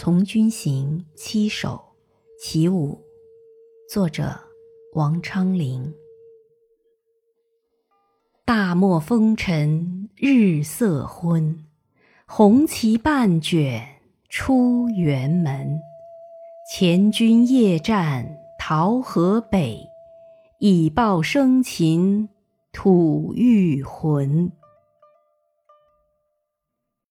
从军行七首·其五，作者王昌龄。大漠风尘日色昏，红旗半卷出辕门。前军夜战桃河北，以报生擒吐欲魂。